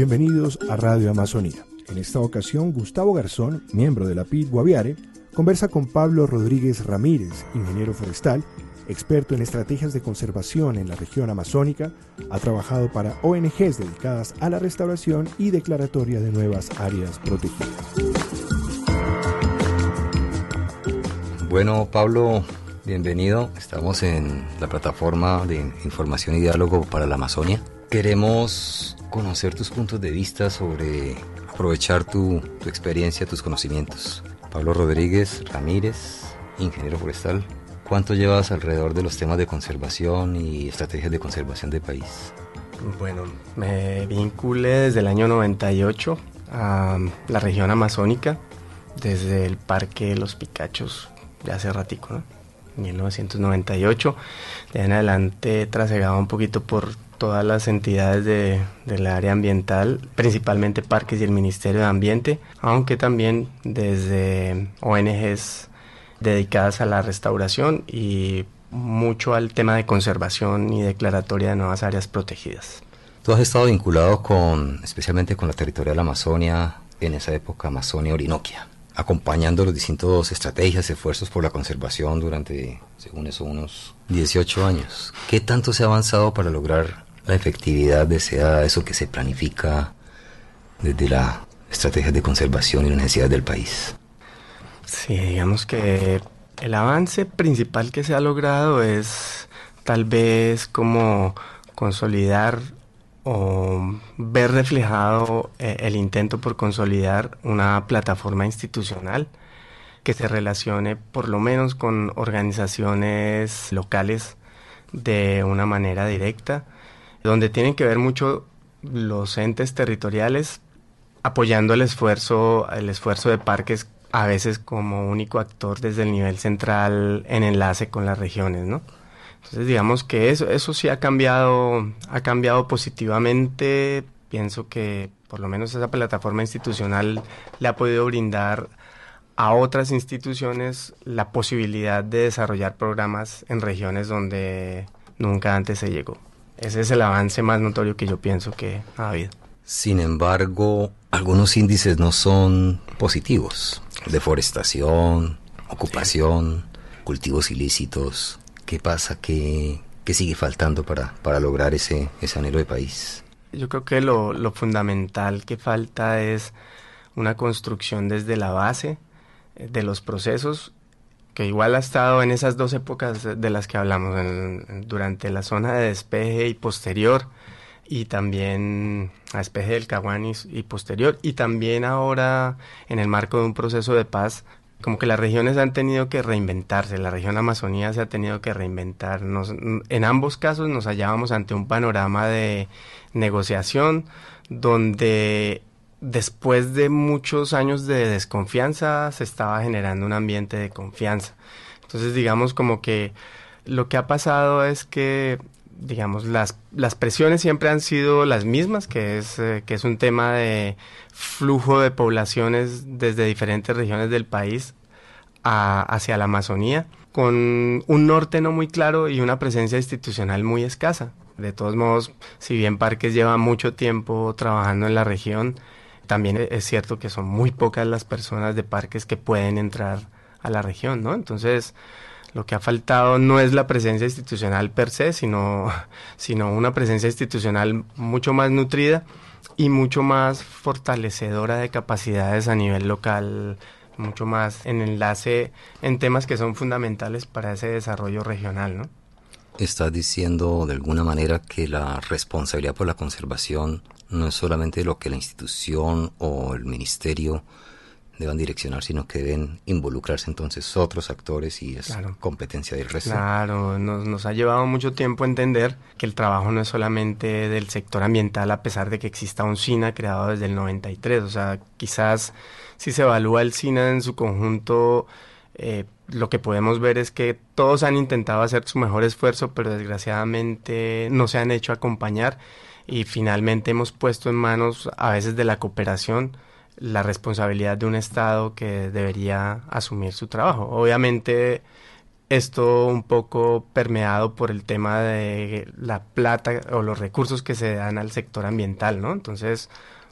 Bienvenidos a Radio Amazonía. En esta ocasión, Gustavo Garzón, miembro de la PID Guaviare, conversa con Pablo Rodríguez Ramírez, ingeniero forestal, experto en estrategias de conservación en la región amazónica, ha trabajado para ONGs dedicadas a la restauración y declaratoria de nuevas áreas protegidas. Bueno, Pablo, bienvenido. Estamos en la plataforma de información y diálogo para la Amazonia. Queremos conocer tus puntos de vista sobre aprovechar tu, experiencia, tus conocimientos. Pablo Rodríguez Ramírez, ingeniero forestal, ¿Cuánto llevas alrededor de los temas de conservación y estrategias de conservación del país? Bueno, me vinculé desde el año 98 a la región amazónica, desde el Parque Los Picachos, ya hace ratico, ¿no? 1998. De en adelante he trasegado un poquito por todas las entidades de, del área ambiental, principalmente parques y el Ministerio de Ambiente, aunque también desde ONGs dedicadas a la restauración y mucho al tema de conservación y declaratoria de nuevas áreas protegidas. Tú has estado vinculado con, especialmente con la territorial Amazonia, en esa época Amazonia-Orinoquia, acompañando los distintos estrategias, esfuerzos por la conservación durante, según eso, unos 18 años. ¿Qué tanto se ha avanzado para lograr la efectividad de eso que se planifica desde la estrategia de conservación y las necesidades del país? Sí, digamos que el avance principal que se ha logrado es tal vez como consolidar o ver reflejado eh, el intento por consolidar una plataforma institucional que se relacione por lo menos con organizaciones locales de una manera directa, donde tienen que ver mucho los entes territoriales apoyando el esfuerzo, el esfuerzo de parques a veces como único actor desde el nivel central en enlace con las regiones, ¿no? Entonces digamos que eso, eso sí ha cambiado, ha cambiado positivamente. Pienso que por lo menos esa plataforma institucional le ha podido brindar a otras instituciones la posibilidad de desarrollar programas en regiones donde nunca antes se llegó. Ese es el avance más notorio que yo pienso que ha habido. Sin embargo, algunos índices no son positivos. Deforestación, ocupación, cultivos ilícitos. ¿Qué pasa? ¿Qué, qué sigue faltando para, para lograr ese, ese anhelo de país? Yo creo que lo, lo fundamental que falta es una construcción desde la base eh, de los procesos que igual ha estado en esas dos épocas de las que hablamos, durante la zona de despeje y posterior, y también a Espeje del Caguanis y posterior, y también ahora en el marco de un proceso de paz, como que las regiones han tenido que reinventarse, la región Amazonía se ha tenido que reinventar. en ambos casos nos hallábamos ante un panorama de negociación donde después de muchos años de desconfianza se estaba generando un ambiente de confianza. Entonces digamos como que lo que ha pasado es que digamos, las, las presiones siempre han sido las mismas, que es, eh, que es un tema de flujo de poblaciones desde diferentes regiones del país hacia la Amazonía, con un norte no muy claro y una presencia institucional muy escasa. De todos modos, si bien Parques lleva mucho tiempo trabajando en la región, también es cierto que son muy pocas las personas de Parques que pueden entrar a la región, ¿no? Entonces, lo que ha faltado no es la presencia institucional per se, sino, sino una presencia institucional mucho más nutrida y mucho más fortalecedora de capacidades a nivel local, mucho más en enlace en temas que son fundamentales para ese desarrollo regional, ¿no? Estás diciendo de alguna manera que la responsabilidad por la conservación no es solamente lo que la institución o el ministerio deban direccionar, sino que deben involucrarse entonces otros actores y es competencia del resto. Claro, nos, nos ha llevado mucho tiempo entender que el trabajo no es solamente del sector ambiental, a pesar de que exista un SINA creado desde el 93. O sea, quizás si se evalúa el SINA en su conjunto, eh, lo que podemos ver es que todos han intentado hacer su mejor esfuerzo, pero desgraciadamente no se han hecho acompañar y finalmente hemos puesto en manos a veces de la cooperación la responsabilidad de un Estado que debería asumir su trabajo. Obviamente esto un poco permeado por el tema de la plata o los recursos que se dan al sector ambiental, ¿no? Entonces,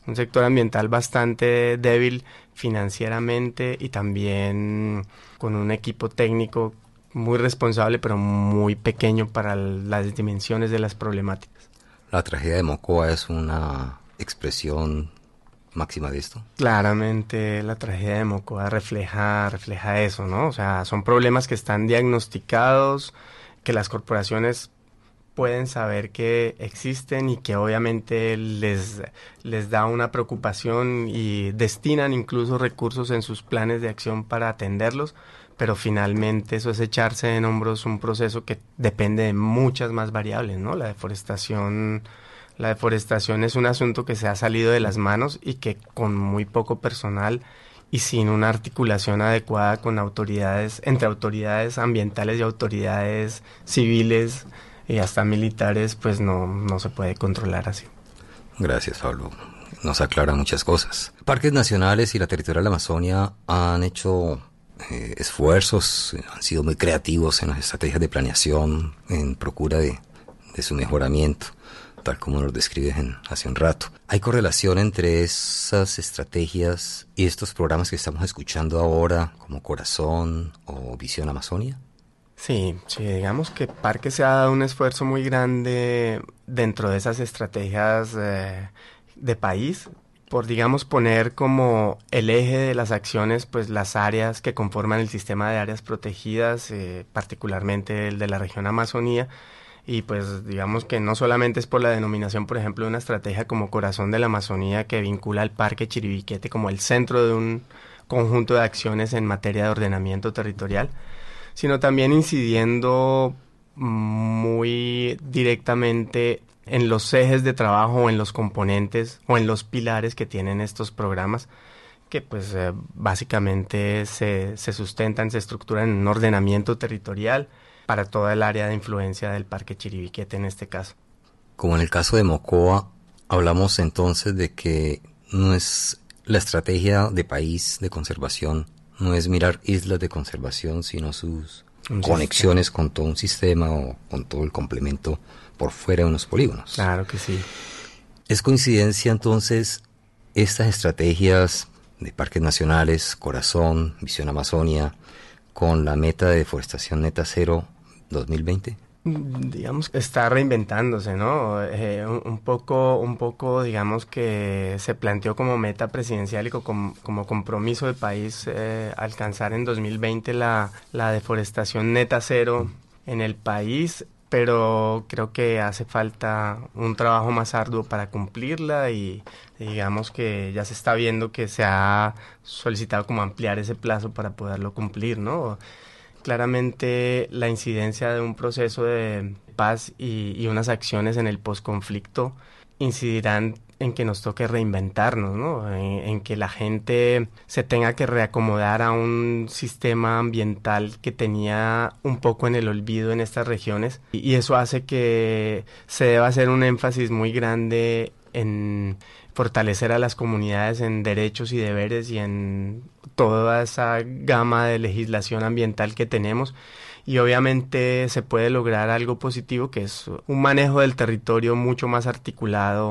un sector ambiental bastante débil financieramente y también con un equipo técnico muy responsable pero muy pequeño para las dimensiones de las problemáticas. La tragedia de Mocoa es una expresión máxima de esto. Claramente la tragedia de Mocoa refleja, refleja eso, ¿no? O sea, son problemas que están diagnosticados, que las corporaciones pueden saber que existen y que obviamente les, les da una preocupación y destinan incluso recursos en sus planes de acción para atenderlos, pero finalmente eso es echarse en hombros un proceso que depende de muchas más variables, ¿no? La deforestación, la deforestación es un asunto que se ha salido de las manos y que con muy poco personal y sin una articulación adecuada con autoridades, entre autoridades ambientales y autoridades civiles, y hasta militares, pues no, no se puede controlar así. Gracias, Pablo. Nos aclara muchas cosas. Parques nacionales y la territorial Amazonia han hecho eh, esfuerzos, han sido muy creativos en las estrategias de planeación, en procura de, de su mejoramiento, tal como nos describes en, hace un rato. ¿Hay correlación entre esas estrategias y estos programas que estamos escuchando ahora, como Corazón o Visión Amazonia? Sí, sí, digamos que Parque se ha dado un esfuerzo muy grande dentro de esas estrategias eh, de país por digamos poner como el eje de las acciones pues las áreas que conforman el sistema de áreas protegidas eh, particularmente el de la región Amazonía. Y pues digamos que no solamente es por la denominación por ejemplo de una estrategia como Corazón de la Amazonía que vincula al Parque Chiribiquete como el centro de un conjunto de acciones en materia de ordenamiento territorial sino también incidiendo muy directamente en los ejes de trabajo en los componentes o en los pilares que tienen estos programas que pues eh, básicamente se, se sustentan, se estructuran en un ordenamiento territorial para toda el área de influencia del Parque Chiribiquete en este caso. Como en el caso de Mocoa, hablamos entonces de que no es la estrategia de país de conservación no es mirar islas de conservación, sino sus conexiones con todo un sistema o con todo el complemento por fuera de unos polígonos. Claro que sí. ¿Es coincidencia entonces estas estrategias de parques nacionales, Corazón, Visión Amazonia, con la meta de deforestación neta cero 2020? Digamos que está reinventándose, ¿no? Eh, un, poco, un poco, digamos que se planteó como meta presidencial y como, compromiso de país eh, alcanzar en 2020 la, la deforestación neta cero en el país, pero creo que hace falta un trabajo más arduo para cumplirla y digamos que ya se está viendo que se ha solicitado como ampliar ese plazo para poderlo cumplir, ¿no? Claramente la incidencia de un proceso de paz y, unas acciones en el posconflicto incidirán en que nos toque reinventarnos, ¿no? En, que la gente se tenga que reacomodar a un sistema ambiental que tenía un poco en el olvido en estas regiones y eso hace que se deba hacer un énfasis muy grande en fortalecer a las comunidades en derechos y deberes y en toda esa gama de legislación ambiental que tenemos. Y obviamente se puede lograr algo positivo que es un manejo del territorio mucho más articulado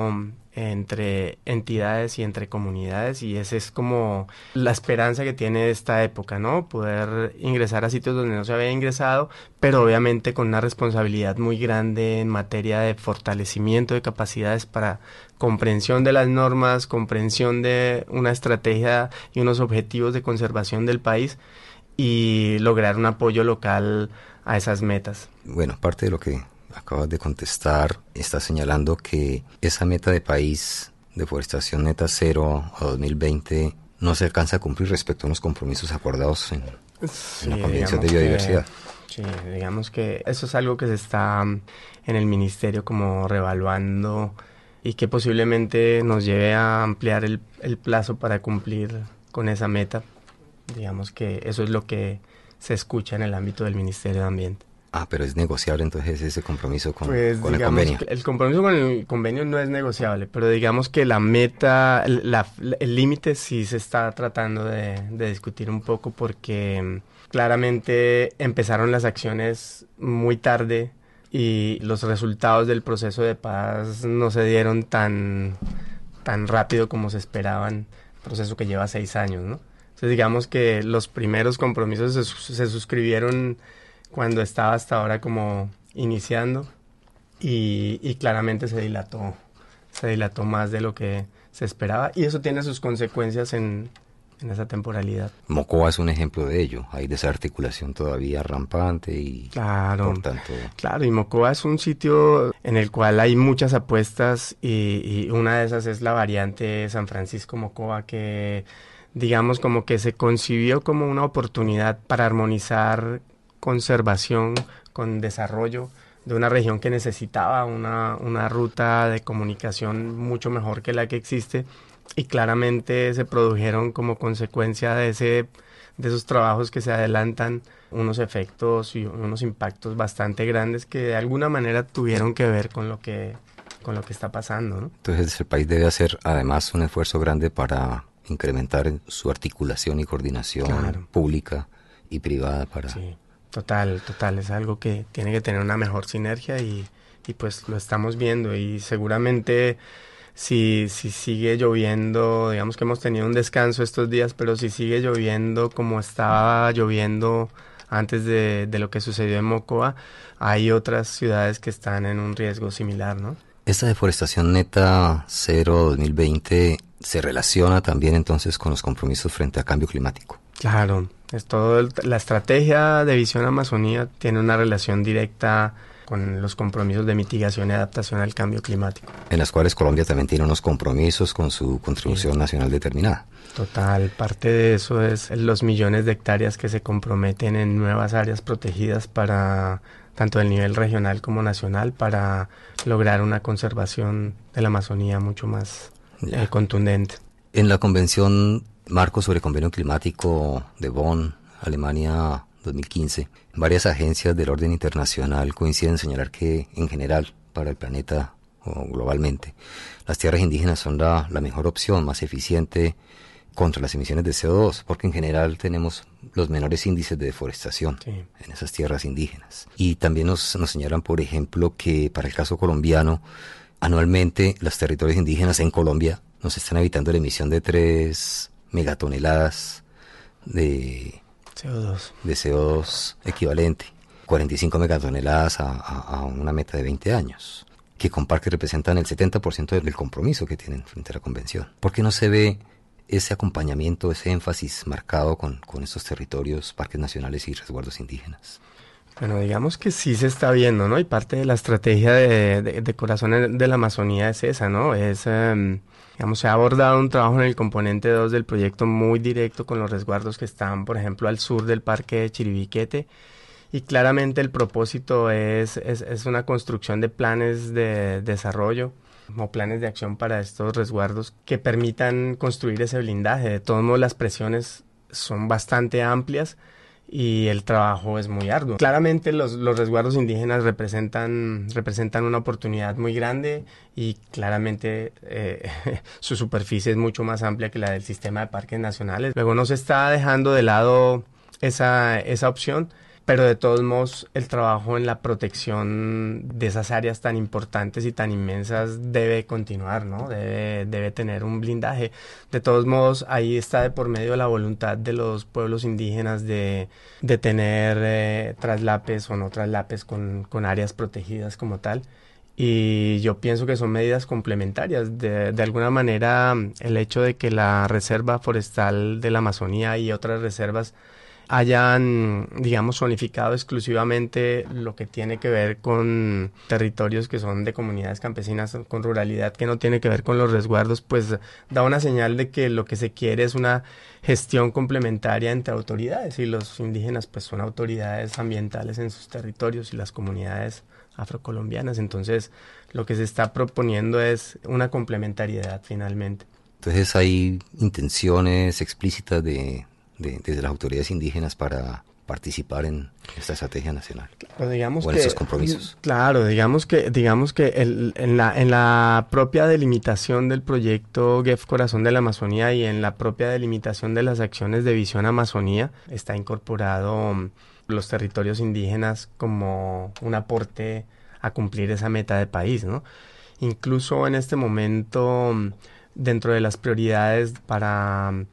entre entidades y entre comunidades y esa es como la esperanza que tiene esta época, ¿no? Poder ingresar a sitios donde no se había ingresado, pero obviamente con una responsabilidad muy grande en materia de fortalecimiento de capacidades para comprensión de las normas, comprensión de una estrategia y unos objetivos de conservación del país y lograr un apoyo local a esas metas. Bueno, parte de lo que acabas de contestar, está señalando que esa meta de país de forestación neta cero a 2020 no se alcanza a cumplir respecto a los compromisos acordados en, la Convención de Biodiversidad. sí, digamos que eso es algo que se está mm, en el ministerio como revaluando y que posiblemente nos lleve a ampliar el, el plazo para cumplir con esa meta. Digamos que eso es lo que se escucha en el ámbito del Ministerio de Ambiente. Ah, pero es negociable entonces ese compromiso con, pues, con el convenio. El compromiso con el convenio no es negociable, pero digamos que la meta, el límite sí se está tratando de, de discutir un poco porque mm, claramente empezaron las acciones muy tarde y los resultados del proceso de paz no se dieron tan, tan rápido como se esperaban, proceso que lleva seis años, ¿no? Entonces digamos que los primeros compromisos se, se suscribieron cuando estaba hasta ahora como iniciando y, y claramente se dilató, se dilató más de lo que se esperaba y eso tiene sus consecuencias en, en esa temporalidad. Mocoa es un ejemplo de ello. Hay desarticulación todavía rampante y claro, por tanto... Claro, y Mocoa es un sitio en el cual hay muchas apuestas y, y una de esas es la variante San Francisco Mocoa que digamos como que se concibió como una oportunidad para armonizar conservación con desarrollo de una región que necesitaba una, una ruta de comunicación mucho mejor que la que existe y claramente se produjeron como consecuencia de ese de esos trabajos que se adelantan unos efectos y unos impactos bastante grandes que de alguna manera tuvieron que ver con lo que con lo que está pasando. ¿no? Entonces el país debe hacer además un esfuerzo grande para incrementar su articulación y coordinación pública y privada para... Sí, total, total, es algo que tiene que tener una mejor sinergia y, y pues lo estamos viendo y seguramente si, si sigue lloviendo, digamos que hemos tenido un descanso estos días, pero si sigue lloviendo como estaba lloviendo antes de, de lo que sucedió en Mocoa, hay otras ciudades que están en un riesgo similar, ¿no? Esta deforestación neta 0 2020 se relaciona también entonces con los compromisos frente a cambio climático. Claro, es todo la estrategia de visión Amazonía tiene una relación directa con los compromisos de mitigación y adaptación al cambio climático. En las cuales Colombia también tiene unos compromisos con su contribución nacional determinada. Total, parte de eso es los millones de hectáreas que se comprometen en nuevas áreas protegidas para tanto del nivel regional como nacional para lograr una conservación de la Amazonía mucho más eh, contundente. En la Convención Marco sobre Convenio Climático de Bonn, Alemania 2015, varias agencias del orden internacional coinciden en señalar que, en general, para el planeta o globalmente, las tierras indígenas son la, mejor opción, más eficiente contra las emisiones de CO2, porque en general tenemos los menores índices de deforestación en esas tierras indígenas. Y también nos, nos señalan, por ejemplo, que para el caso colombiano, anualmente los territorios indígenas en Colombia nos están evitando la emisión de 3 megatoneladas de CO2. De CO2 equivalente, 45 megatoneladas a, una meta de 20 años, que con parques representan el 70% del compromiso que tienen frente a la convención. ¿Por qué no se ve ese acompañamiento, ese énfasis marcado con, con estos territorios, parques nacionales y resguardos indígenas? Bueno, digamos que sí se está viendo, ¿no? Y parte de la estrategia de, de, Corazón de la Amazonía es esa, ¿no? Es, em, se ha abordado un trabajo en el componente 2 del proyecto muy directo con los resguardos que están, por ejemplo, al sur del parque de Chiribiquete. Y claramente el propósito es, es, es una construcción de planes de desarrollo o planes de acción para estos resguardos que permitan construir ese blindaje. De todos modos, las presiones son bastante amplias y el trabajo es muy arduo. Claramente los, los, resguardos indígenas representan, representan una oportunidad muy grande y claramente eh, su superficie es mucho más amplia que la del sistema de parques nacionales. Luego no se está dejando de lado esa, esa opción pero de todos modos el trabajo en la protección de esas áreas tan importantes y tan inmensas debe continuar, ¿no? Debe, debe tener un blindaje. De todos modos, ahí está de por medio la voluntad de los pueblos indígenas de, tener eh, traslapes o no traslapes con, con áreas protegidas como tal. Y yo pienso que son medidas complementarias. De, alguna manera, el hecho de que la Reserva Forestal de la Amazonía y otras reservas hayan, digamos, zonificado exclusivamente lo que tiene que ver con territorios que son de comunidades campesinas, con ruralidad que no tiene que ver con los resguardos, pues da una señal de que lo que se quiere es una gestión complementaria entre autoridades y los indígenas pues son autoridades ambientales en sus territorios y las comunidades afrocolombianas. Entonces, lo que se está proponiendo es una complementariedad finalmente. Entonces hay intenciones explícitas de, de, desde las autoridades indígenas para participar en esta estrategia nacional digamos o en estos compromisos. Claro, digamos que digamos que en, la, en la propia delimitación del proyecto GEF Corazón de la Amazonía y en la propia delimitación de las acciones de Visión Amazonía está incorporado mm, los territorios indígenas como un aporte a cumplir esa meta de país, ¿no? Incluso en este momento mm, dentro de las prioridades para mm,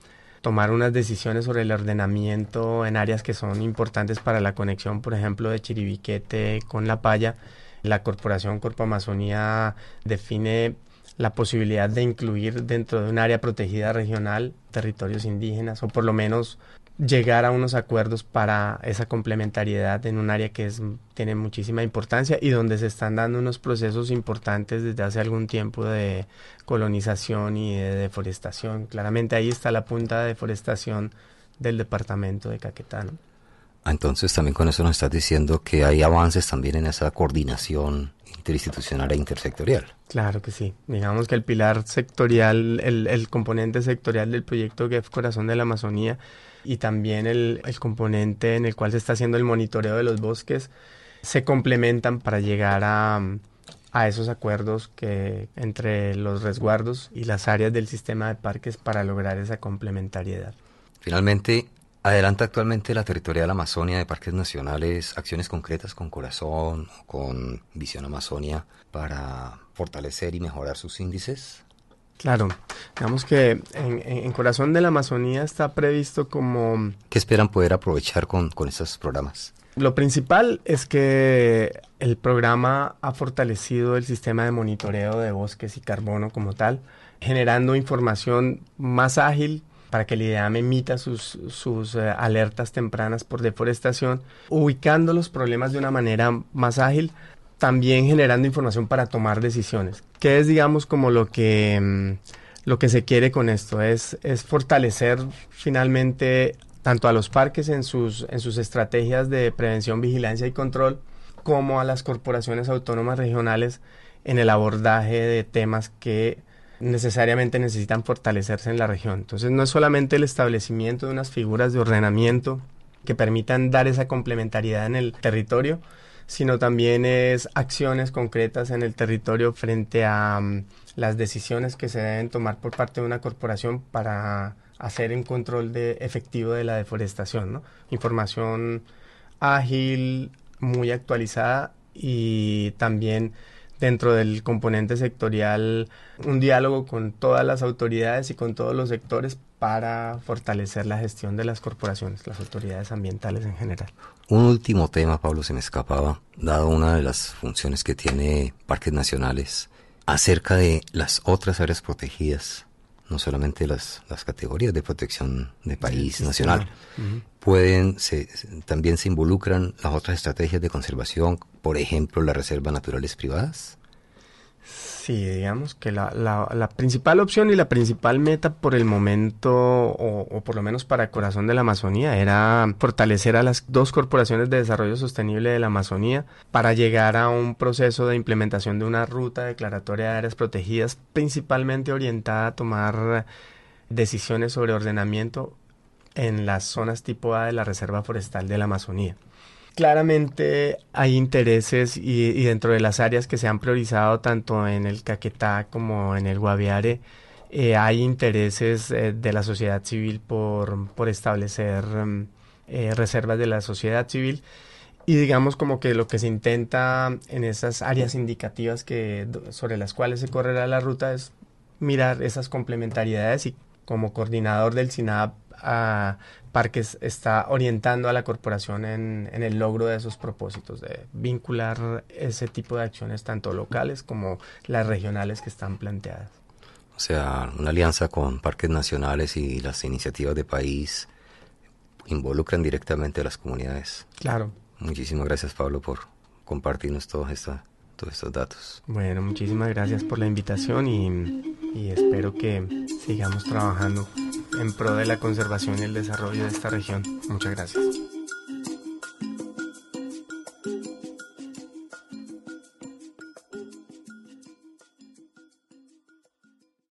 tomar unas decisiones sobre el ordenamiento en áreas que son importantes para la conexión, por ejemplo, de Chiribiquete con La Paya. La Corporación Corpo Amazonía define la posibilidad de incluir dentro de un área protegida regional territorios indígenas o por lo menos llegar a unos acuerdos para esa complementariedad en un área que es, tiene muchísima importancia y donde se están dando unos procesos importantes desde hace algún tiempo de colonización y de deforestación. Claramente ahí está la punta de deforestación del departamento de Caquetá. Entonces también con eso nos estás diciendo que hay avances también en esa coordinación interinstitucional e intersectorial. Claro que sí. Digamos que el pilar sectorial, el, el componente sectorial del proyecto GEF Corazón de la Amazonía y también el, el componente en el cual se está haciendo el monitoreo de los bosques se complementan para llegar a, a esos acuerdos que entre los resguardos y las áreas del sistema de parques para lograr esa complementariedad. Finalmente, adelanta actualmente la territorial Amazonia de Parques Nacionales acciones concretas con Corazón, con Visión Amazonia para fortalecer y mejorar sus índices. Claro, digamos que en, Corazón de la Amazonía está previsto como... ¿Qué esperan poder aprovechar con, con estos programas? Lo principal es que el programa ha fortalecido el sistema de monitoreo de bosques y carbono como tal, generando información más ágil para que el IDEAM emita sus, sus eh, alertas tempranas por deforestación, ubicando los problemas de una manera más ágil, también generando información para tomar decisiones. ¿Qué es, digamos, como lo que, mm, lo que se quiere con esto? Es, es fortalecer finalmente tanto a los parques en sus, en sus estrategias de prevención, vigilancia y control, como a las corporaciones autónomas regionales en el abordaje de temas que necesariamente necesitan fortalecerse en la región. Entonces no es solamente el establecimiento de unas figuras de ordenamiento que permitan dar esa complementariedad en el territorio, sino también es acciones concretas en el territorio frente a mm, las decisiones que se deben tomar por parte de una corporación para hacer un control de, efectivo de la deforestación. Información ágil, muy actualizada y también dentro del componente sectorial un diálogo con todas las autoridades y con todos los sectores para fortalecer la gestión de las corporaciones, las autoridades ambientales en general. Un último tema, Pablo, se me escapaba, dado una de las funciones que tiene Parques Nacionales, acerca de las otras áreas protegidas, no solamente las, las categorías de protección de país nacional, pueden, se, también se involucran las otras estrategias de conservación, por ejemplo, las reservas naturales privadas. Sí, digamos que la, la, principal opción y la principal meta por el momento, o, por lo menos para el Corazón de la Amazonía, era fortalecer a las dos corporaciones de desarrollo sostenible de la Amazonía para llegar a un proceso de implementación de una ruta declaratoria de áreas protegidas, principalmente orientada a tomar decisiones sobre ordenamiento en las zonas tipo A de la Reserva Forestal de la Amazonía. Claramente hay intereses y, dentro de las áreas que se han priorizado tanto en el Caquetá como en el Guaviare, eh, hay intereses eh, de la sociedad civil por, por establecer mm, eh, reservas de la sociedad civil. Y digamos como que lo que se intenta en esas áreas indicativas que sobre las cuales se correrá la ruta es mirar esas complementariedades y como coordinador del SINAP a Parques está orientando a la corporación en, en, el logro de esos propósitos, de vincular ese tipo de acciones tanto locales como las regionales que están planteadas. O sea, una alianza con parques nacionales y las iniciativas de país involucran directamente a las comunidades. Claro. Muchísimas gracias Pablo por compartirnos todos, esta, todos estos datos. Bueno, muchísimas gracias por la invitación y, y espero que sigamos trabajando en pro de la conservación y el desarrollo de esta región. Muchas gracias.